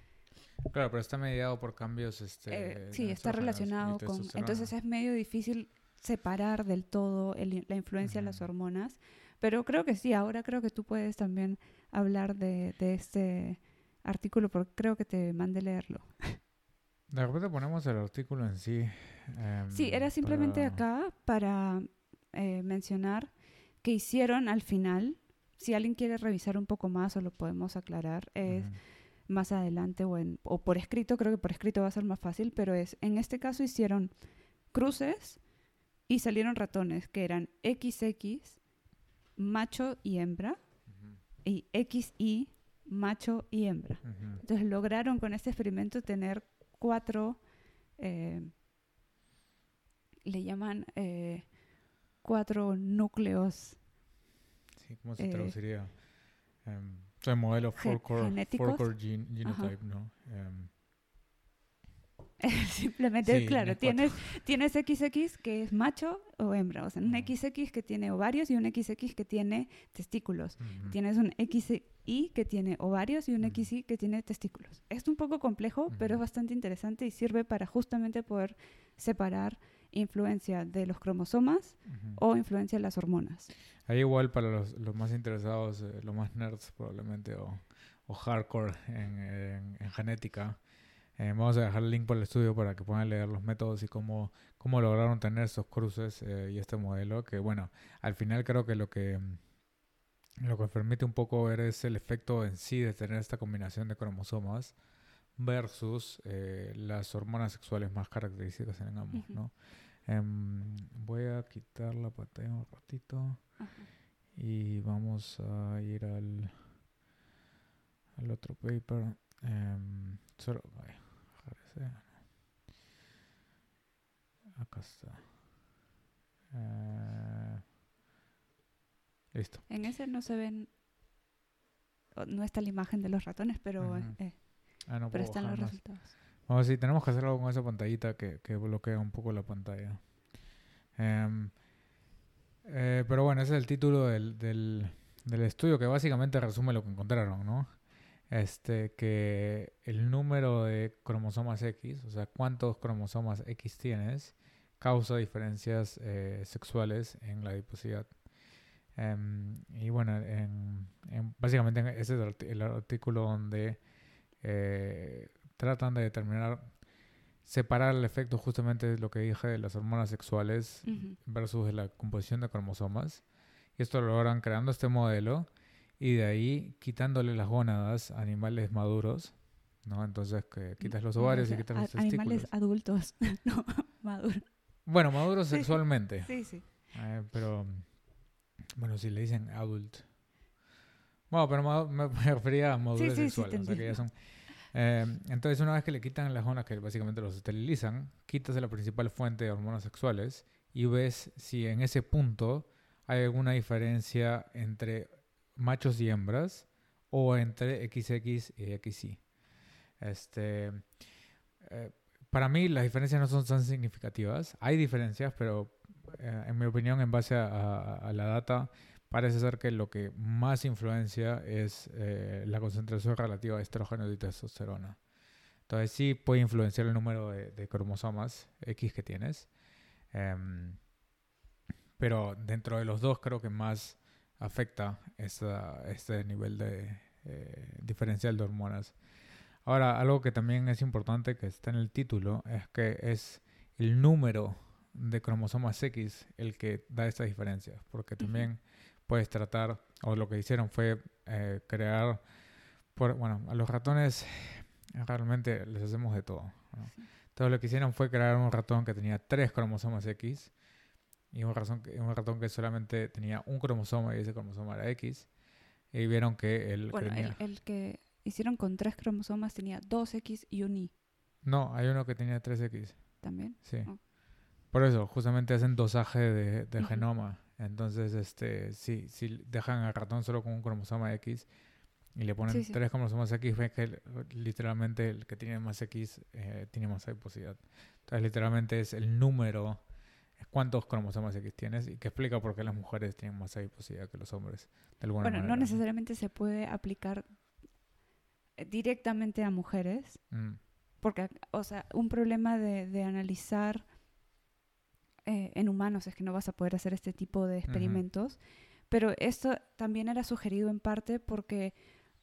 Claro, pero está mediado por cambios. Este, eh, sí, está relacionado con. Entonces es medio difícil separar del todo la influencia de las hormonas. Pero creo que sí, ahora creo que tú puedes también hablar de, este artículo porque creo que te mandé leerlo. De repente ponemos el artículo en sí. Em, sí, era simplemente acá para eh, mencionar que hicieron al final. Si alguien quiere revisar un poco más o lo podemos aclarar, es más adelante o, en, o por escrito, creo que por escrito va a ser más fácil, pero es, en este caso hicieron cruces y salieron ratones que eran XX, macho y hembra, y XY, macho y hembra. Entonces lograron con este experimento tener cuatro, eh, le llaman eh, cuatro núcleos. Sí, ¿cómo se eh, traduciría? Um, el modelo four-core genotype, ¿no? Um, Simplemente, claro, tienes, tienes XX que es macho o hembra, o sea, un XX que tiene ovarios y un XX que tiene testículos. Tienes un XY que tiene ovarios y un XY que tiene testículos. Es un poco complejo, pero es bastante interesante y sirve para justamente poder separar influencia de los cromosomas o influencia de las hormonas. Ahí igual para los, más interesados, eh, los más nerds probablemente, o, hardcore en, genética, eh, vamos a dejar el link por el estudio para que puedan leer los métodos y cómo, cómo lograron tener esos cruces eh, y este modelo, que bueno, al final creo que lo que lo que permite un poco ver es el efecto en sí de tener esta combinación de cromosomas versus las hormonas sexuales más características en ambos, ¿no? Em, voy a quitar la pantalla un ratito y vamos a ir al, al otro paper. Um, solo, Acá está. Uh, listo. En ese no se ven, no está la imagen de los ratones, pero, eh, ah, pero están los resultados. Vamos, sí, tenemos que hacer algo con esa pantallita que, que bloquea un poco la pantalla. Em, eh, pero bueno, ese es el título del, del, del, estudio que básicamente resume lo que encontraron, ¿no? Este, que el número de cromosomas X, o sea, cuántos cromosomas X tienes, causa diferencias eh, sexuales en la adiposidad. Em, y bueno, en, básicamente ese es el, artículo donde eh, tratan de determinar, separar el efecto justamente de lo que dije de las hormonas sexuales versus de la composición de cromosomas. Y esto lo logran creando este modelo y de ahí quitándole las gónadas a animales maduros, ¿no? Entonces que quitas los ovarios y quitas los testículos. Animales adultos, no maduros. Bueno, maduros sexualmente. Sí, sí. Eh, pero, bueno, si le dicen adult. Bueno, pero me, refería a maduros sexuales, o sea que ya son Em, entonces, una vez que le quitan las zonas que básicamente los esterilizan, quitas la principal fuente de hormonas sexuales y ves si en ese punto hay alguna diferencia entre machos y hembras o entre XX y XY. Este, eh, para mí las diferencias no son tan significativas. Hay diferencias, pero eh, en mi opinión, en base a la data, parece ser que lo que más influencia es eh, la concentración relativa de estrógeno y testosterona. Entonces sí puede influenciar el número de, cromosomas X que tienes. Em, pero dentro de los dos creo que más afecta este nivel de eh, diferencial de hormonas. Ahora, algo que también es importante que está en el título es que es el número de cromosomas X el que da estas diferencias, porque también puedes tratar, o lo que hicieron fue eh, crear, por, bueno, a los ratones realmente les hacemos de todo. Entonces lo que hicieron fue crear un ratón que tenía tres cromosomas X y un, razón que- un ratón que solamente tenía un cromosoma y ese cromosoma era X. Y vieron que el que Bueno, el, tenía... el que hicieron con tres cromosomas tenía dos X y un Y No, hay uno que tenía 3X. también. Sí. Oh. Por eso, justamente hacen dosaje de, de genoma. Entonces, este, si, si dejan al ratón solo con un cromosoma X y le ponen Sí, sí. tres cromosomas X, ven que literalmente el que tiene más X eh, tiene más adiposidad. Entonces, literalmente es el número, es cuántos cromosomas X tienes y que explica por qué las mujeres tienen más adiposidad que los hombres. De alguna Bueno, no manera. necesariamente se puede aplicar directamente a mujeres, Mm, porque, o sea, un problema de, de analizar eh, en humanos es que no vas a poder hacer este tipo de experimentos, pero esto también era sugerido en parte porque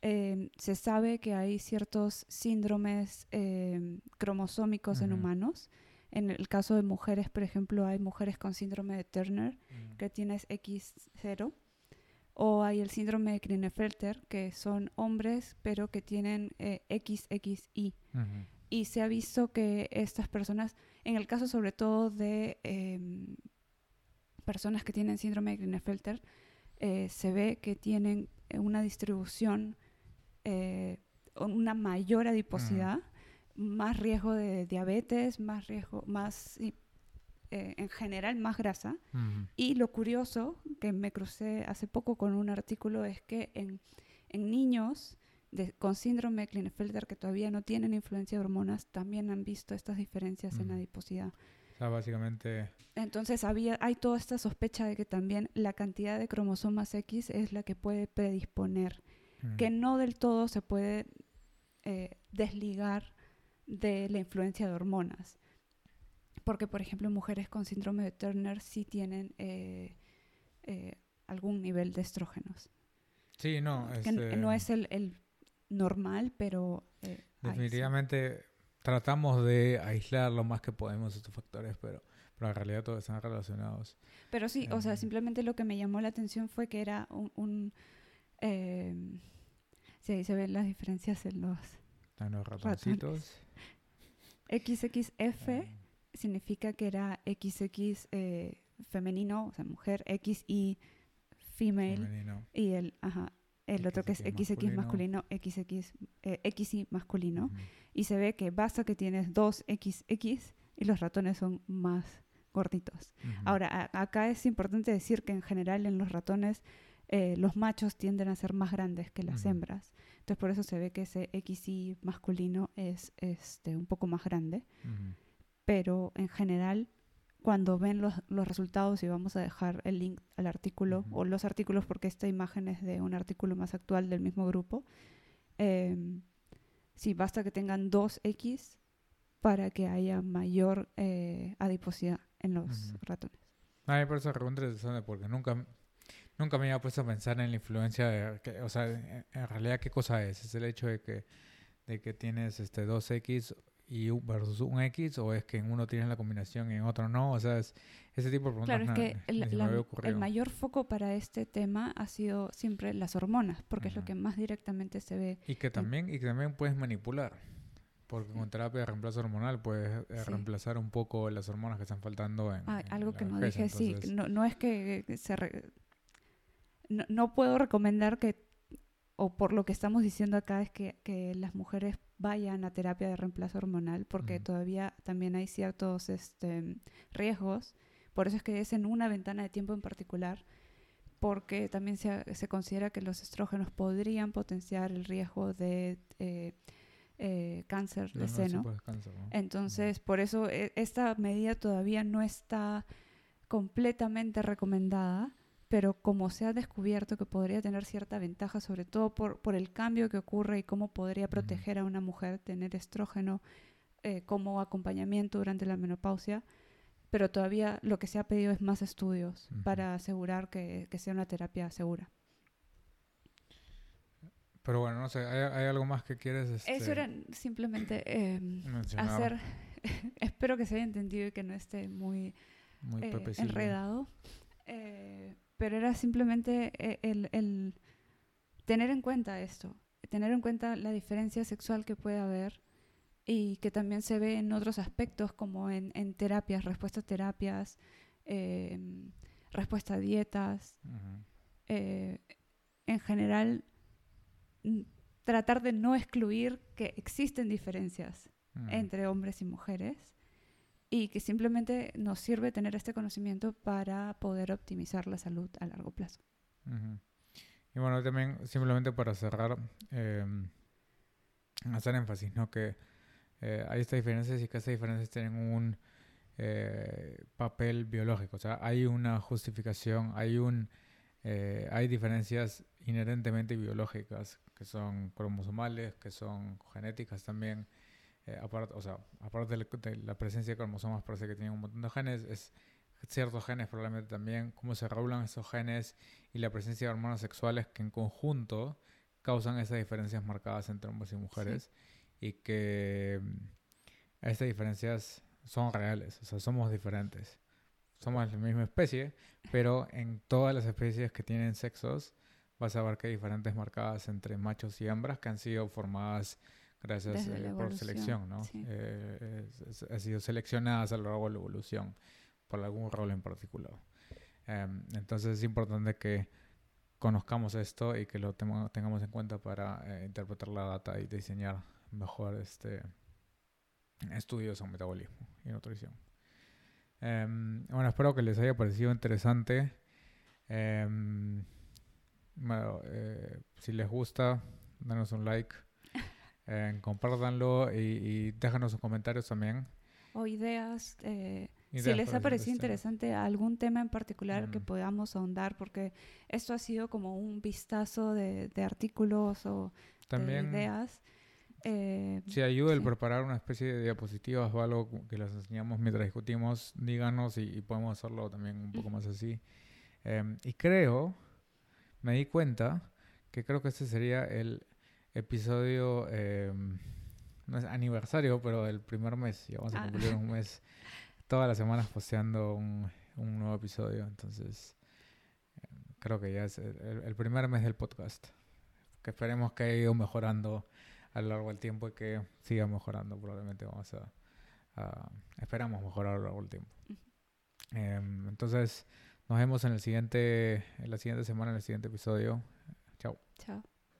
eh, se sabe que hay ciertos síndromes eh, cromosómicos en Ujú. humanos. En el caso de mujeres, por ejemplo, hay mujeres con síndrome de Turner, mm, que tienes X0, o hay el síndrome de Klinefelter, que son hombres pero que tienen eh, XXY. ujú, Y se ha visto que estas personas, en el caso sobre todo de em, personas que tienen síndrome de Klinefelter, eh, se ve que tienen eh, una distribución, eh, una mayor adiposidad, más riesgo de diabetes, más riesgo, más, eh, en general, más grasa. Y lo curioso, que me crucé hace poco con un artículo, es que en, en niños de- con síndrome de Klinefelter que todavía no tienen influencia de hormonas, también han visto estas diferencias en Ujú. adiposidad. O sea, básicamente... Entonces había, hay toda esta sospecha de que también la cantidad de cromosomas X es la que puede predisponer, mm, que no del todo se puede eh, desligar de la influencia de hormonas. Porque, por ejemplo, mujeres con síndrome de Turner sí tienen eh, eh, algún nivel de estrógenos. Sí, no, que n- este, no es el, el normal, pero... eh, hay, sí. Definitivamente tratamos de aislar lo más que podemos estos factores, pero, pero en realidad todos están relacionados. Pero sí, o sea, Em. simplemente lo que me llamó la atención fue que era un... un eh, sí, ahí se ven las diferencias en los Están los ratoncitos. XXF. eh, significa que era XX eh, femenino, o sea, mujer, XY female, femenino. y el, ajá, el otro que es XX masculino, XX, eh, XY masculino. Y se ve que basta que tienes dos XX y los ratones son más gorditos. Ahora, acá es importante decir que en general en los ratones eh, los machos tienden a ser más grandes que las hembras. Entonces por eso se ve que ese XY masculino es este, un poco más grande pero en general cuando ven los, los resultados y vamos a dejar el link al artículo Ujú. o los artículos porque esta imagen es de un artículo más actual del mismo grupo em, sí basta que tengan dos X para que haya mayor eh, adiposidad en los Ujú. ratones A mí por eso pregunta interesante porque nunca, nunca me había puesto a pensar en la influencia de, que- o sea, en, en realidad qué cosa es, es el hecho de que, de que tienes este 2X y versus un X o es que en uno tienes la combinación y en otro no, o sea, es ese tipo de preguntas claro es que el, la- el mayor foco para este tema ha sido siempre las hormonas porque es lo que más directamente se ve Y que también, y que también puedes manipular. Porque con terapia de reemplazo hormonal puedes eh, Sí. reemplazar un poco las hormonas que están faltando en, Ah, en algo la que no vejez, dije, sí, no, no es que se... re- no, no puedo recomendar que, o por lo que estamos diciendo acá, es que, que las mujeres vayan a terapia de reemplazo hormonal, porque todavía también hay ciertos este, riesgos. Por eso es que es en una ventana de tiempo en particular, porque también se, se considera que los estrógenos podrían potenciar el riesgo de eh, eh, cáncer de seno. puedes cáncer, ¿no? Entonces, por eso eh, esta medida todavía no está completamente recomendada, pero como se ha descubierto que podría tener cierta ventaja, sobre todo por, por el cambio que ocurre y cómo podría proteger a una mujer tener estrógeno eh, como acompañamiento durante la menopausia, pero todavía lo que se ha pedido es más estudios para asegurar que, que sea una terapia segura. Pero bueno, no sé, ¿hay, hay algo más que quieres este, Eso era simplemente eh, mencionar? hacer, espero que se haya entendido y que no esté muy Muy eh, enredado. Eh, pero era simplemente eh, el, el tener en cuenta esto, tener en cuenta la diferencia sexual que puede haber y que también se ve en otros aspectos como en, en terapias, respuestas a terapias, eh, respuesta a dietas. Eh, en general, tratar de no excluir que existen diferencias entre hombres y mujeres y que simplemente nos sirve tener este conocimiento para poder optimizar la salud a largo plazo. Y bueno, también simplemente para cerrar, eh, hacer énfasis, ¿no? Que eh, hay estas diferencias y que estas diferencias tienen un eh, papel biológico, o sea, hay una justificación, hay un eh, hay diferencias inherentemente biológicas que son cromosomales, que son genéticas también. Aparte, o sea, aparte de la presencia de cromosomas, parece que tienen un montón de genes, es ciertos genes probablemente también, cómo se regulan esos genes y la presencia de hormonas sexuales que en conjunto causan esas diferencias marcadas entre hombres y mujeres y que mm, estas diferencias son reales, o sea, somos diferentes. Somos la misma especie, pero en todas las especies que tienen sexos vas a ver que hay diferentes marcadas entre machos y hembras que han sido formadas gracias eh, por selección, ¿no? Eh, han sido seleccionadas a lo largo de la evolución por algún rol en particular. Em, entonces es importante que conozcamos esto y que lo tengamos en cuenta para eh, interpretar la data y diseñar mejor este estudios sobre metabolismo y nutrición. Em, bueno, espero que les haya parecido interesante. Em, bueno, eh, si les gusta, danos un like, eh, compártanlo y, y déjanos sus comentarios también. O ideas. Eh, si les ha parecido interesante algún tema en particular que podamos ahondar, porque esto ha sido como un vistazo de, de artículos o de ideas. Eh, si ayuda el preparar una especie de diapositivas o algo que las enseñamos mientras discutimos, díganos y, podemos hacerlo también un poco más así. Em, y creo, me di cuenta que creo que este sería el episodio, em, no es aniversario, pero el primer mes. Ya vamos a ah. cumplir un mes todas las semanas posteando un, un nuevo episodio. Entonces, em, creo que ya es el, el primer mes del podcast. Que esperemos que haya ido mejorando a lo largo del tiempo y que siga mejorando. Probablemente vamos a, esperamos mejorar a lo largo del tiempo. Em, entonces, nos vemos en el siguiente, en la siguiente semana, en el siguiente episodio. Chao. Chao.